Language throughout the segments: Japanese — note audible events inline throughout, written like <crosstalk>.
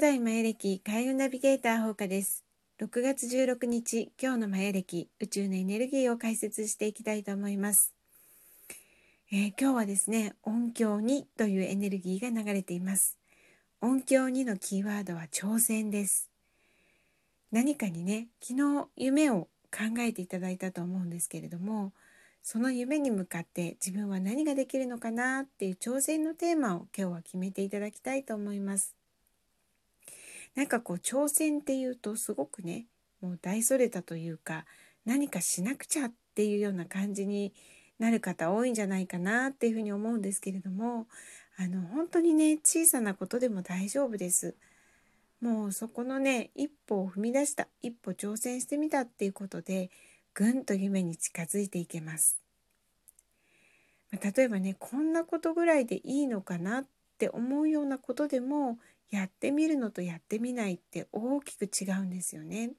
古代マヤ暦開運ナビゲーター放課です。6月16日、今日のマヤ暦宇宙のエネルギーを解説していきたいと思います。えー、今日はですね、音響2というエネルギーが流れています。音響2のキーワードは挑戦です。何かにね、昨日夢を考えていただいたと思うんですけれども、その夢に向かって自分は何ができるのかなっていう挑戦のテーマを今日は決めていただきたいと思います。なんかこう挑戦っていうとすごくねもう大それたというか何かしなくちゃっていうような感じになる方多いんじゃないかなっていうふうに思うんですけれどもあの本当にね小さなことでも大丈夫です。もうそこのね一歩を踏み出した一歩挑戦してみたっていうことでぐんと夢に近づいていけます。例えばねこんなことぐらいでいいのかなっって思うようなことでもやってみるのとやってみないって大きく違うんですよね。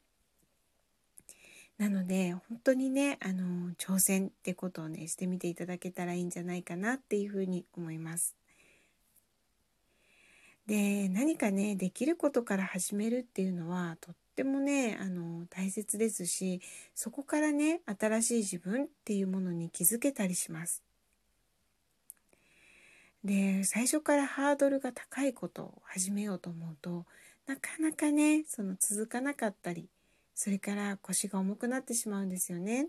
なので本当にねあの挑戦ってことをねしてみていただけたらいいんじゃないかなっていうふうに思います。で何かねできることから始めるっていうのはとってもねあの大切ですしそこからね新しい自分っていうものに気づけたりします。で最初からハードルが高いことを始めようと思うとなかなかねその続かなかったりそれから腰が重くなってしまうんですよね。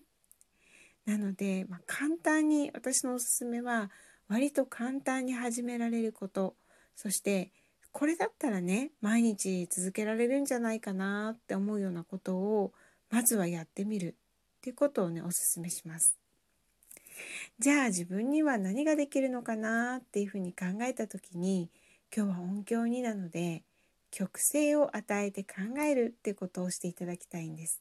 なので、まあ、簡単に私のおすすめは割と簡単に始められることそしてこれだったらね毎日続けられるんじゃないかなって思うようなことをまずはやってみるっていうことをねおすすめします。じゃあ自分には何ができるのかなっていうふうに考えた時に今日は音響になので曲性を与えて考えるってことをしていただきたいんです。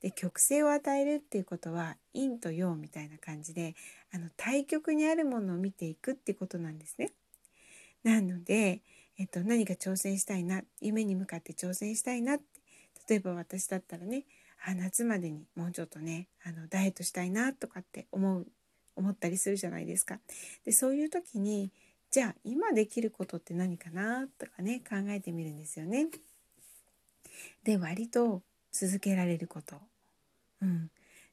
で曲性を与えるっていうことは陰と陽みたいな感じであの対極にあるものを見ていくってことなんですね。なので、えっと、何か挑戦したいな夢に向かって挑戦したいなって例えば私だったらねあ夏までにもうちょっとねあのダイエットしたいなとかって思う思ったりするじゃないですか。でそういう時にじゃあ今できることって何かなとかね考えてみるんですよね。で割と続けられること。うん、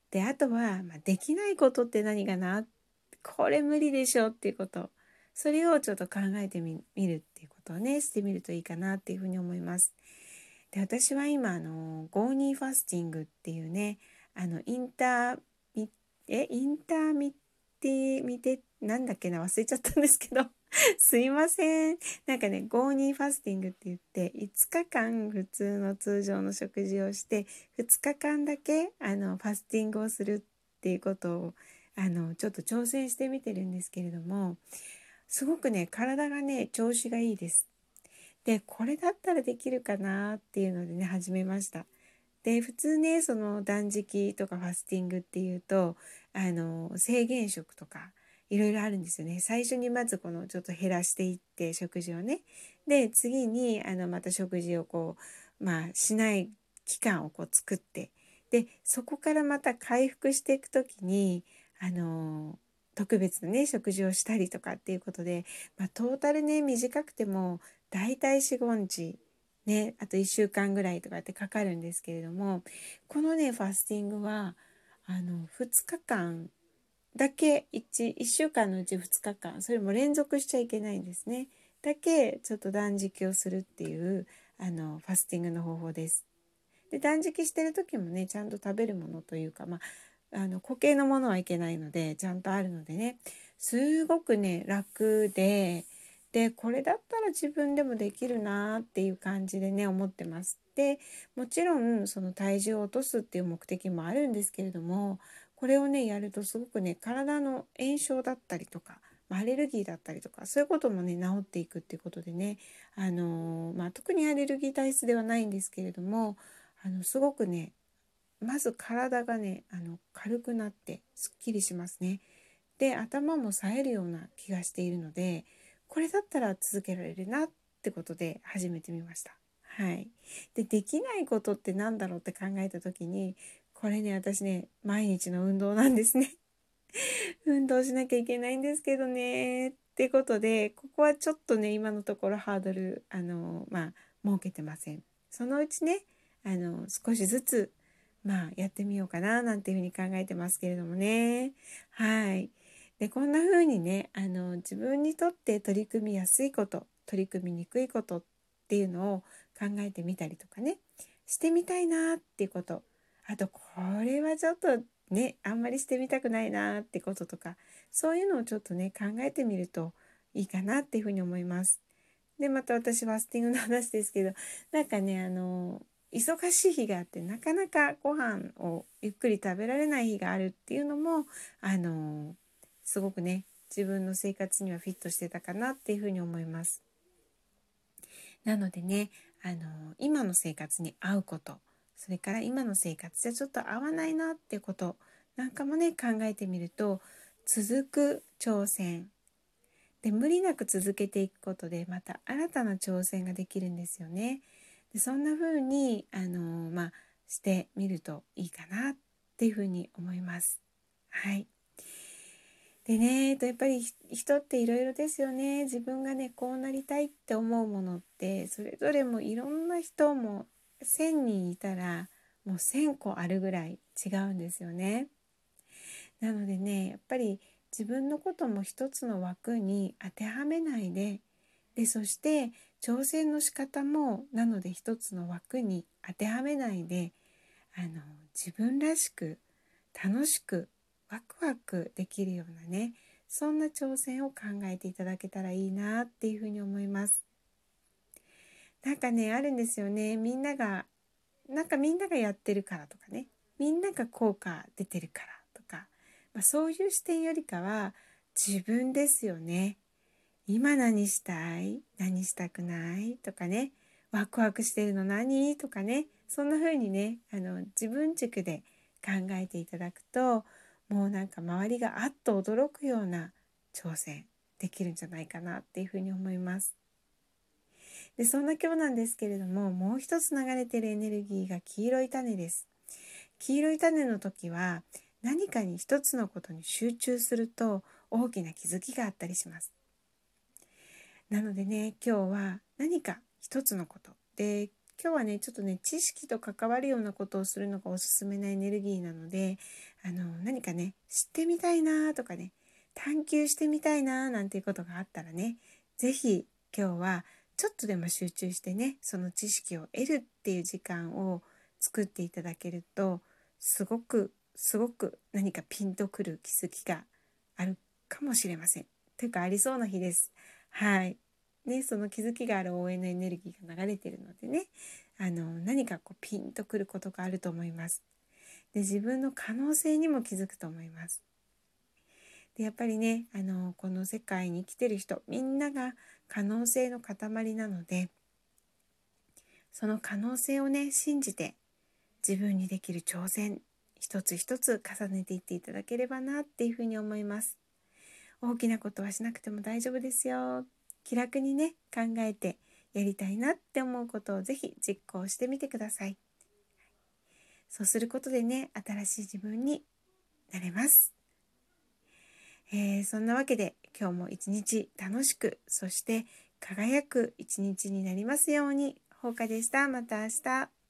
であとは、まあ、できないことって何かな？これ無理でしょっていうことそれをちょっと考えてみるっていうことをねしてみるといいかなっていうふうに思います。で私は今あのゴーニーファスティングっていうねあのインターミえ？インターミッテミテなんだっけな忘れちゃったんですけど <laughs> すいませんなんかねゴーニーファスティングって言って5日間普通の通常の食事をして2日間だけあのファスティングをするっていうことをあのちょっと挑戦してみてるんですけれどもすごくね体がね調子がいいです。でこれだったらできるかなっていうのでね始めました。で普通ねその断食とかファスティングっていうとあの制限食とかいろいろあるんですよね。最初にまずこのちょっと減らしていって食事をね。で次にあのまた食事をこうまあしない期間をこう作ってでそこからまた回復していく時にあの特別なね食事をしたりとかっていうことで、まあ、トータルね短くても大体45日ねあと1週間ぐらいとかってかかるんですけれどもこのねファスティングはあの2日間だけ 1, 1週間のうち2日間それも連続しちゃいけないんですねだけちょっと断食をするっていうあのファスティングの方法です。で断食してる時もねちゃんと食べるものというかまああの固形のものはいけないのでちゃんとあるのでねすごくね楽ででこれだったら自分でもできるなっていう感じでね思ってます。でもちろんその体重を落とすっていう目的もあるんですけれどもこれをねやるとすごくね体の炎症だったりとかアレルギーだったりとかそういうこともね治っていくっていうことでねあのー、まあ、特にアレルギー体質ではないんですけれどもあのすごくねまず体がねあの軽くなってすっきりしますね。で頭も冴えるような気がしているのでこれだったら続けられるなってことで始めてみました。はい、でできないことって何だろうって考えた時にこれね私ね毎日の運動なんですね。<laughs> 運動しなきゃいけないんですけどねってことでここはちょっとね今のところハードルあのまあ設けてません。そのうちねあの少しずつまあやってみようかななんていうふうに考えてますけれどもね。はい。でこんな風にねあの自分にとって取り組みやすいこと取り組みにくいことっていうのを考えてみたりとかねしてみたいなっていうことあとこれはちょっとねあんまりしてみたくないなってこととかそういうのをちょっとね考えてみるといいかなっていうふうに思います。でまた私ファスティングの話ですけどなんかねあの忙しい日があってなかなかご飯をゆっくり食べられない日があるっていうのもあのすごくね自分の生活にはフィットしてたかなっていうふうに思います。なのでねあの今の生活に合うことそれから今の生活じゃちょっと合わないなってことなんかもね考えてみると続く挑戦で無理なく続けていくことでまた新たな挑戦ができるんですよね。でそんな風にあのまあしてみるといいかなっていう風に思います。はい。でねとやっぱり人っていろいろですよね自分がねこうなりたいって思うものってそれぞれもいろんな人も1,000人いたらもう1,000個あるぐらい違うんですよね。なのでねやっぱり自分のことも一つの枠に当てはめないででそして挑戦の仕方もなので一つの枠に当てはめないであの自分らしく楽しくワクワクできるようなねそんな挑戦を考えていただけたらいいなっていうふうに思います。なんかねあるんですよね。みんながなんかみんながやってるからとかね。みんなが効果出てるからとか、まあ、そういう視点よりかは自分ですよね。今何したい？何したくない？とかね。ワクワクしてるの何？とかね。そんな風にねあの自分軸で考えていただくともうなんか周りがあっと驚くような挑戦できるんじゃないかなっていうふうに思います。でそんな今日なんですけれどももう一つ流れてるエネルギーが黄色い種です。黄色い種の時は何かに一つのことに集中すると大きな気づきがあったりします。なのでね今日は何か一つのことで今日はねちょっとね知識と関わるようなことをするのがおすすめなエネルギーなのであの何かね知ってみたいなとかね探求してみたいななんていうことがあったらね是非今日はちょっとでも集中してねその知識を得るっていう時間を作っていただけるとすごくすごく何かピンとくる気づきがあるかもしれません。というかありそうな日です。はい。ね、その気づきがある応援のエネルギーが流れてるのでねあの何かこうピンとくることがあると思います。で自分の可能性にも気づくと思います。でやっぱりねあのこの世界に生きてる人みんなが可能性の塊なのでその可能性をね信じて自分にできる挑戦一つ一つ重ねていっていただければなっていうふうに思います。大きなことはしなくても大丈夫ですよ。気楽にね考えてやりたいなって思うことをぜひ実行してみてください。そうすることでね新しい自分になれます。えー、そんなわけで今日も一日楽しくそして輝く一日になりますように。ほうかでした。また明日。